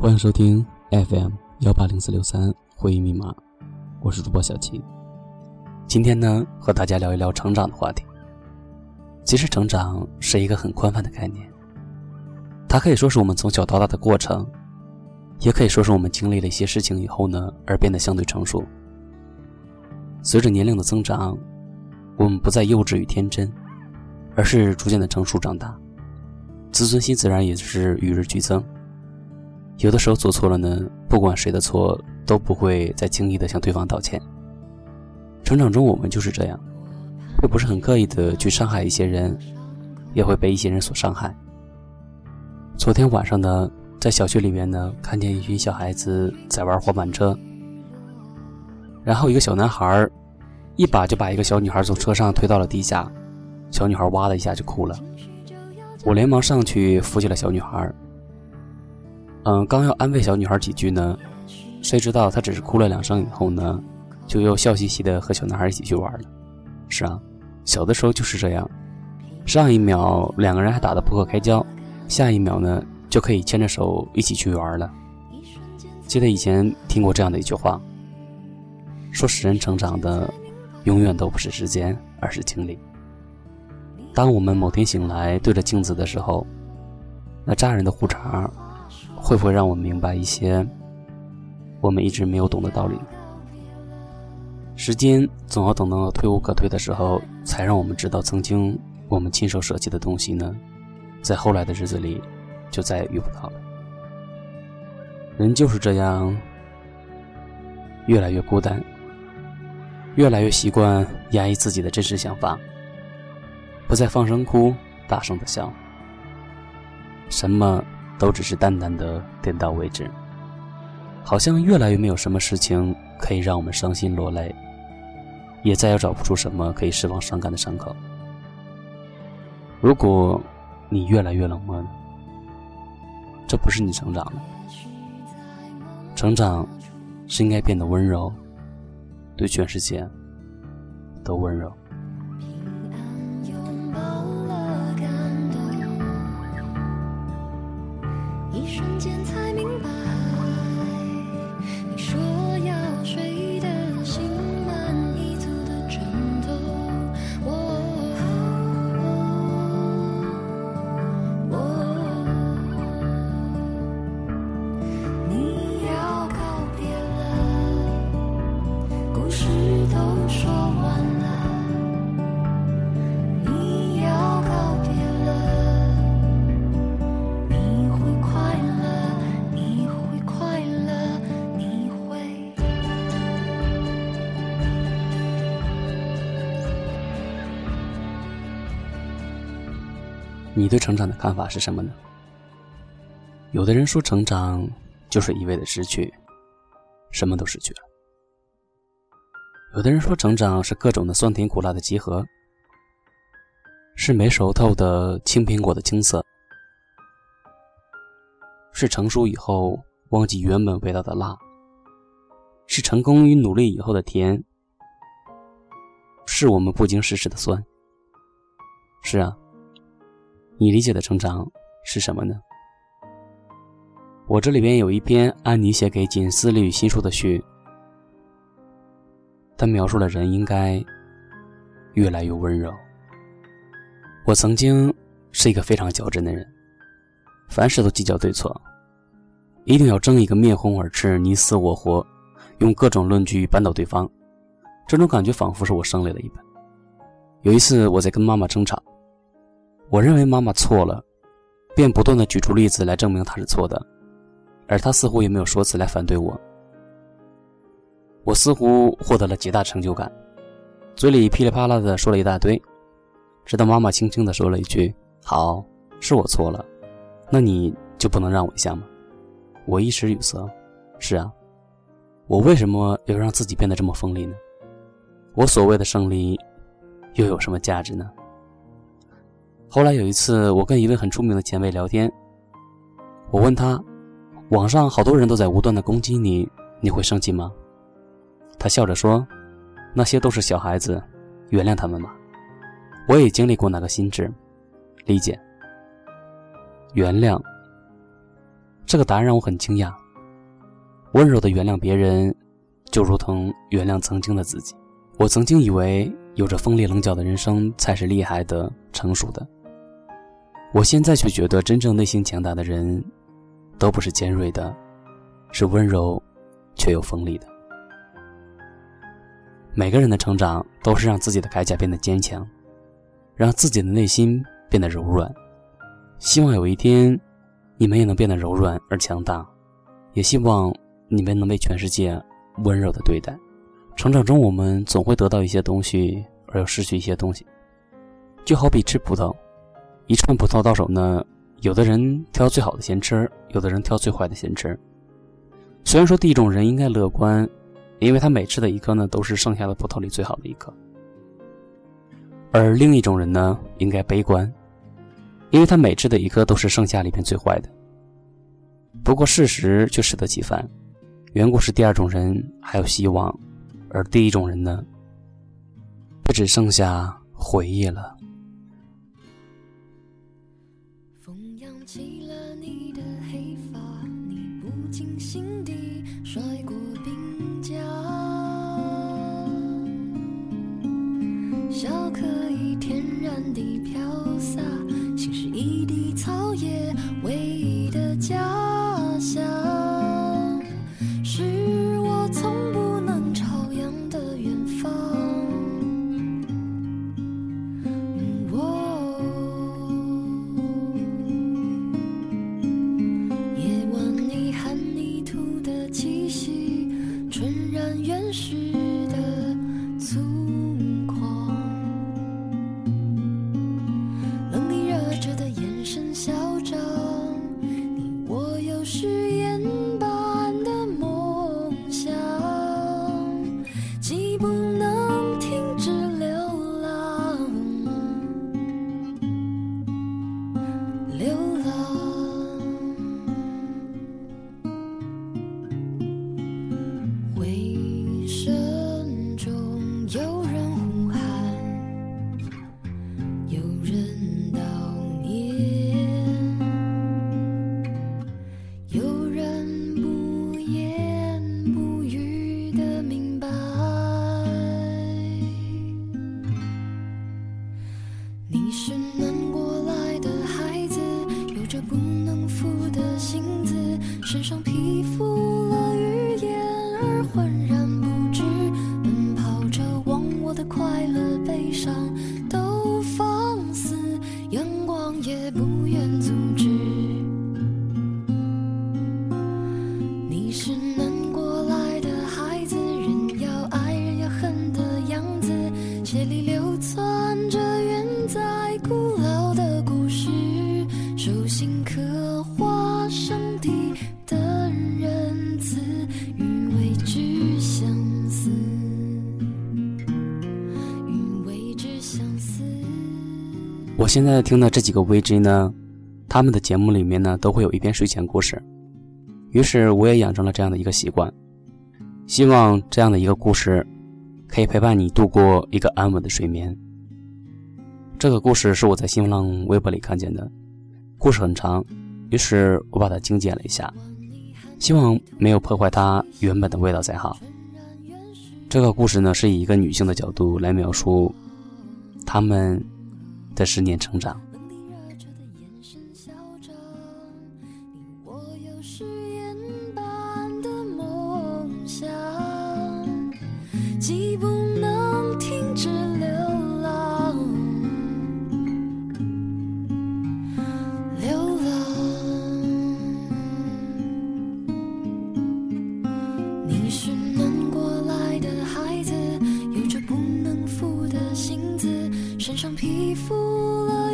欢迎收听 FM 幺八零四六三会议密码，我是主播小七。今天呢，和大家聊一聊成长的话题。其实，成长是一个很宽泛的概念，它可以说是我们从小到大的过程，也可以说是我们经历了一些事情以后呢，而变得相对成熟。随着年龄的增长，我们不再幼稚与天真，而是逐渐的成熟长大，自尊心自然也是与日俱增。有的时候做错了呢，不管谁的错，都不会再轻易的向对方道歉。成长中，我们就是这样，会不是很刻意的去伤害一些人，也会被一些人所伤害。昨天晚上呢，在小区里面呢，看见一群小孩子在玩滑板车，然后一个小男孩一把就把一个小女孩从车上推到了地下，小女孩哇的一下就哭了，我连忙上去扶起了小女孩。嗯，刚要安慰小女孩几句呢，谁知道她只是哭了两声以后呢，就又笑嘻嘻的和小男孩一起去玩了。是啊，小的时候就是这样，上一秒两个人还打得不可开交，下一秒呢就可以牵着手一起去玩了。记得以前听过这样的一句话，说使人成长的，永远都不是时间，而是经历。当我们某天醒来对着镜子的时候，那扎人的胡茬。会不会让我们明白一些我们一直没有懂的道理？时间总要等到退无可退的时候，才让我们知道曾经我们亲手舍弃的东西呢，在后来的日子里就再也遇不到了。人就是这样，越来越孤单，越来越习惯压抑自己的真实想法，不再放声哭，大声的笑，什么？都只是淡淡的点到为止，好像越来越没有什么事情可以让我们伤心落泪，也再也找不出什么可以释放伤感的伤口。如果你越来越冷漠，这不是你成长了。成长是应该变得温柔，对全世界都温柔。瞬间。你对成长的看法是什么呢？有的人说成长就是一味的失去，什么都失去了；有的人说成长是各种的酸甜苦辣的集合，是没熟透的青苹果的青涩，是成熟以后忘记原本味道的辣，是成功与努力以后的甜，是我们不经世事的酸。是啊。你理解的成长是什么呢？我这里边有一篇安妮写给锦丝绿新书的序，他描述了人应该越来越温柔。我曾经是一个非常较真的人，凡事都计较对错，一定要争一个面红耳赤、你死我活，用各种论据扳倒对方。这种感觉仿佛是我生来的一般。有一次我在跟妈妈争吵。我认为妈妈错了，便不断的举出例子来证明她是错的，而她似乎也没有说辞来反对我。我似乎获得了极大成就感，嘴里噼里啪啦的说了一大堆，直到妈妈轻轻的说了一句：“好，是我错了，那你就不能让我一下吗？”我一时语塞。是啊，我为什么要让自己变得这么锋利呢？我所谓的胜利，又有什么价值呢？后来有一次，我跟一位很出名的前辈聊天，我问他：“网上好多人都在无端的攻击你，你会生气吗？”他笑着说：“那些都是小孩子，原谅他们吧。”我也经历过那个心智，理解、原谅，这个答案让我很惊讶。温柔的原谅别人，就如同原谅曾经的自己。我曾经以为有着锋利棱角的人生才是厉害的、成熟的。我现在却觉得，真正内心强大的人，都不是尖锐的，是温柔却又锋利的。每个人的成长都是让自己的铠甲变得坚强，让自己的内心变得柔软。希望有一天，你们也能变得柔软而强大，也希望你们能被全世界温柔的对待。成长中，我们总会得到一些东西，而又失去一些东西。就好比吃葡萄，一串葡萄到手呢，有的人挑最好的先吃，有的人挑最坏的先吃。虽然说第一种人应该乐观。因为他每吃的一颗呢，都是剩下的葡萄里最好的一颗，而另一种人呢，应该悲观，因为他每吃的一颗都是剩下里面最坏的。不过事实却适得其反，缘故是第二种人还有希望，而第一种人呢，却只剩下回忆了。满地飘洒，心是一地草叶，唯一的家。现在听的这几个 VJ 呢，他们的节目里面呢都会有一篇睡前故事，于是我也养成了这样的一个习惯，希望这样的一个故事可以陪伴你度过一个安稳的睡眠。这个故事是我在新浪微博里看见的，故事很长，于是我把它精简了一下，希望没有破坏它原本的味道才好。这个故事呢是以一个女性的角度来描述他们。的十年成长。身上皮肤了。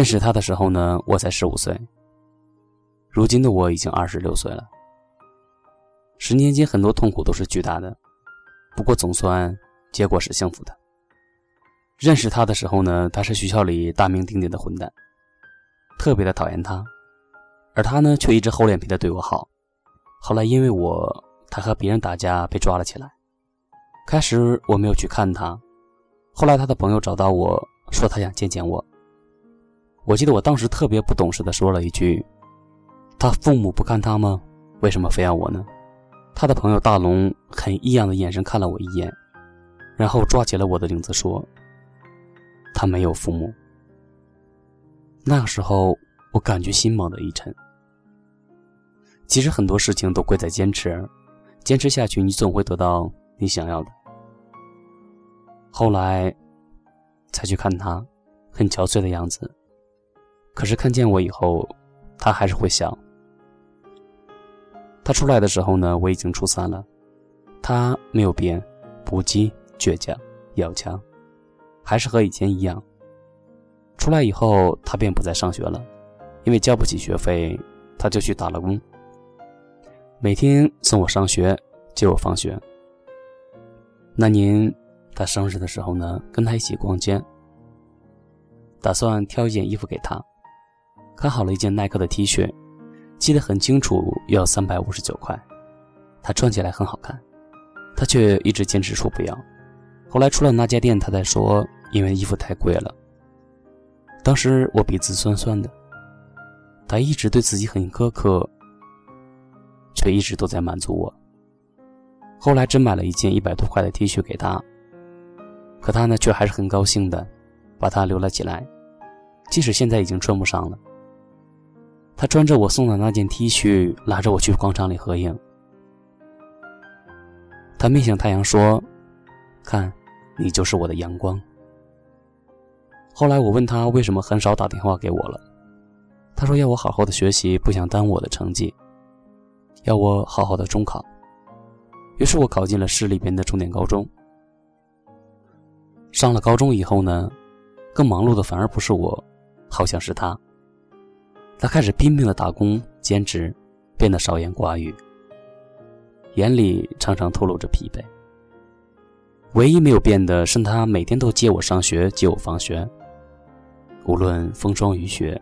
认识他的时候呢，我才十五岁。如今的我已经二十六岁了。十年间很多痛苦都是巨大的，不过总算结果是幸福的。认识他的时候呢，他是学校里大名鼎鼎的混蛋，特别的讨厌他，而他呢却一直厚脸皮的对我好。后来因为我，他和别人打架被抓了起来。开始我没有去看他，后来他的朋友找到我说他想见见我。我记得我当时特别不懂事的说了一句：“他父母不看他吗？为什么非要我呢？”他的朋友大龙很异样的眼神看了我一眼，然后抓起了我的领子说：“他没有父母。”那时候，我感觉心猛地一沉。其实很多事情都贵在坚持，坚持下去，你总会得到你想要的。后来，才去看他，很憔悴的样子。可是看见我以后，他还是会想。他出来的时候呢，我已经初三了，他没有变，不羁、倔强、要强，还是和以前一样。出来以后，他便不再上学了，因为交不起学费，他就去打了工。每天送我上学，接我放学。那年他生日的时候呢，跟他一起逛街，打算挑一件衣服给他。看好了一件耐克的 T 恤，记得很清楚，要三百五十九块。他穿起来很好看，他却一直坚持说不要。后来出了那家店，他才说因为衣服太贵了。当时我鼻子酸酸的，他一直对自己很苛刻，却一直都在满足我。后来真买了一件一百多块的 T 恤给他，可他呢却还是很高兴的，把它留了起来，即使现在已经穿不上了。他穿着我送的那件 T 恤，拉着我去广场里合影。他面向太阳说：“看，你就是我的阳光。”后来我问他为什么很少打电话给我了，他说要我好好的学习，不想耽误我的成绩，要我好好的中考。于是我考进了市里边的重点高中。上了高中以后呢，更忙碌的反而不是我，好像是他。他开始拼命的打工兼职，变得少言寡语，眼里常常透露着疲惫。唯一没有变的是，他每天都接我上学，接我放学。无论风霜雨雪，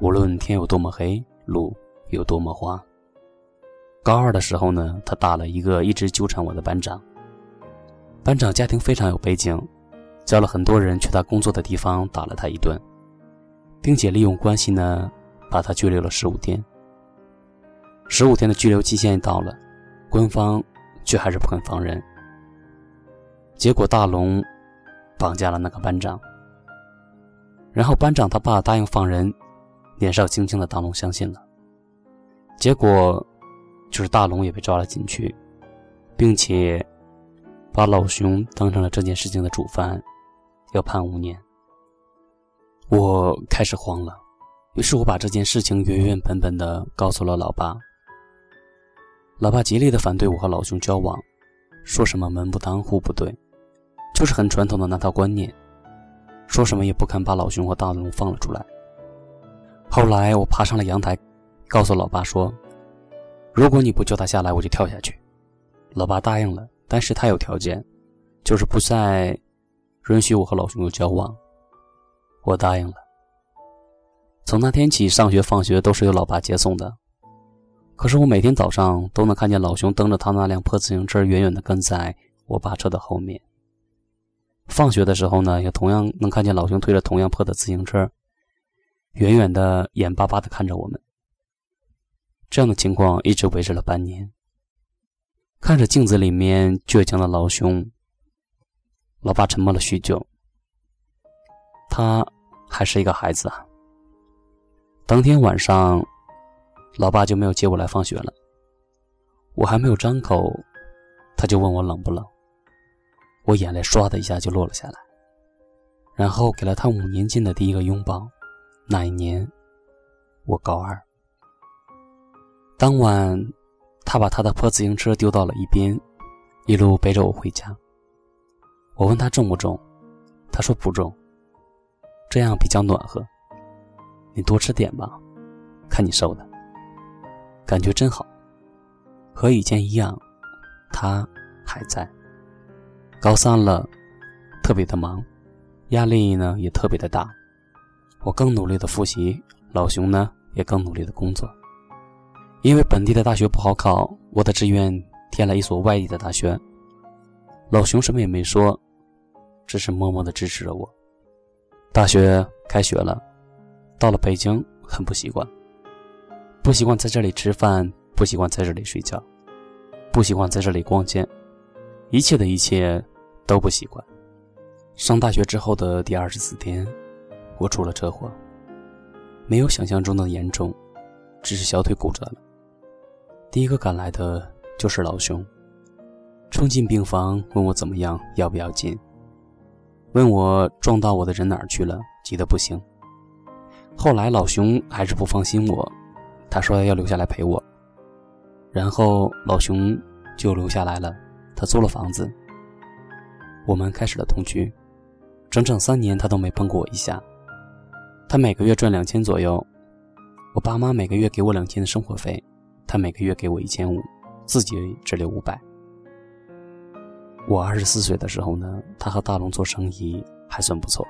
无论天有多么黑，路有多么滑。高二的时候呢，他打了一个一直纠缠我的班长。班长家庭非常有背景，叫了很多人去他工作的地方打了他一顿，并且利用关系呢。把他拘留了十五天。十五天的拘留期限到了，官方却还是不肯放人。结果大龙绑架了那个班长，然后班长他爸答应放人，年少轻轻的大龙相信了。结果就是大龙也被抓了进去，并且把老熊当成了这件事情的主犯，要判五年。我开始慌了。于是我把这件事情原原本本的告诉了老爸。老爸极力的反对我和老兄交往，说什么门不当户不对，就是很传统的那套观念，说什么也不肯把老兄和大龙放了出来。后来我爬上了阳台，告诉老爸说：“如果你不救他下来，我就跳下去。”老爸答应了，但是他有条件，就是不再允许我和老兄有交往，我答应了。从那天起，上学放学都是由老爸接送的。可是我每天早上都能看见老熊蹬着他那辆破自行车，远远地跟在我爸车的后面。放学的时候呢，也同样能看见老熊推着同样破的自行车，远远的、眼巴巴地看着我们。这样的情况一直维持了半年。看着镜子里面倔强的老熊，老爸沉默了许久。他还是一个孩子啊。当天晚上，老爸就没有接我来放学了。我还没有张口，他就问我冷不冷。我眼泪唰的一下就落了下来，然后给了他五年间的第一个拥抱。那一年，我高二。当晚，他把他的破自行车丢到了一边，一路背着我回家。我问他重不重，他说不重，这样比较暖和。你多吃点吧，看你瘦的，感觉真好。和以前一样，他还在。高三了，特别的忙，压力呢也特别的大。我更努力的复习，老熊呢也更努力的工作。因为本地的大学不好考，我的志愿填了一所外地的大学。老熊什么也没说，只是默默的支持着我。大学开学了，到了北京很不习惯，不习惯在这里吃饭，不习惯在这里睡觉，不习惯在这里逛街，一切的一切。都不习惯。上大学之后的第二十四天，我出了车祸，没有想象中的严重，只是小腿骨折了。第一个赶来的就是老熊，冲进病房问我怎么样，要不要紧，问我撞到我的人哪儿去了，急得不行。后来老熊还是不放心我，他说要留下来陪我，然后老熊就留下来了，他租了房子。我们开始了同居，整整三年，他都没碰过我一下。他每个月赚两千左右，我爸妈每个月给我两千的生活费，他每个月给我一千五，自己只留五百。我二十四岁的时候呢，他和大龙做生意还算不错。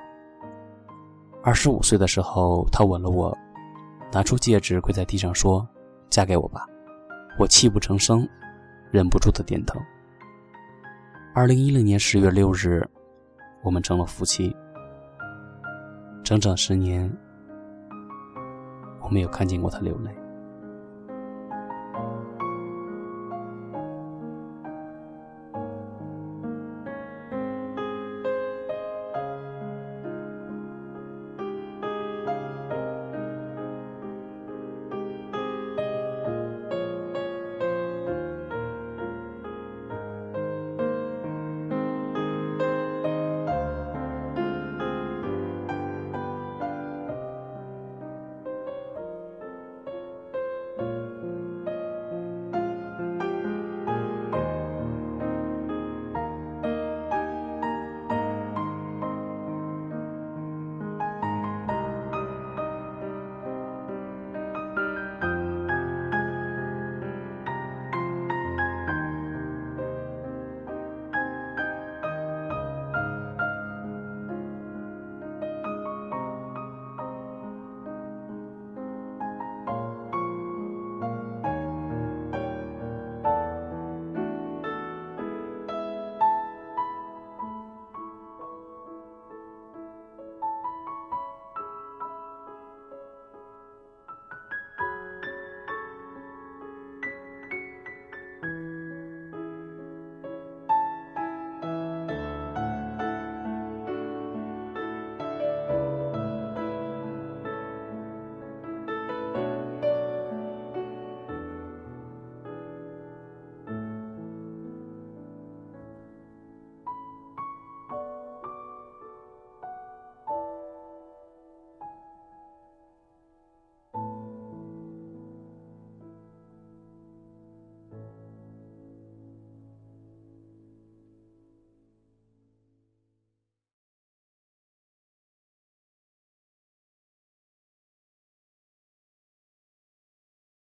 二十五岁的时候，他吻了我，拿出戒指跪在地上说：“嫁给我吧。”我泣不成声，忍不住的点头。二零一零年十月六日，我们成了夫妻。整整十年，我没有看见过他流泪。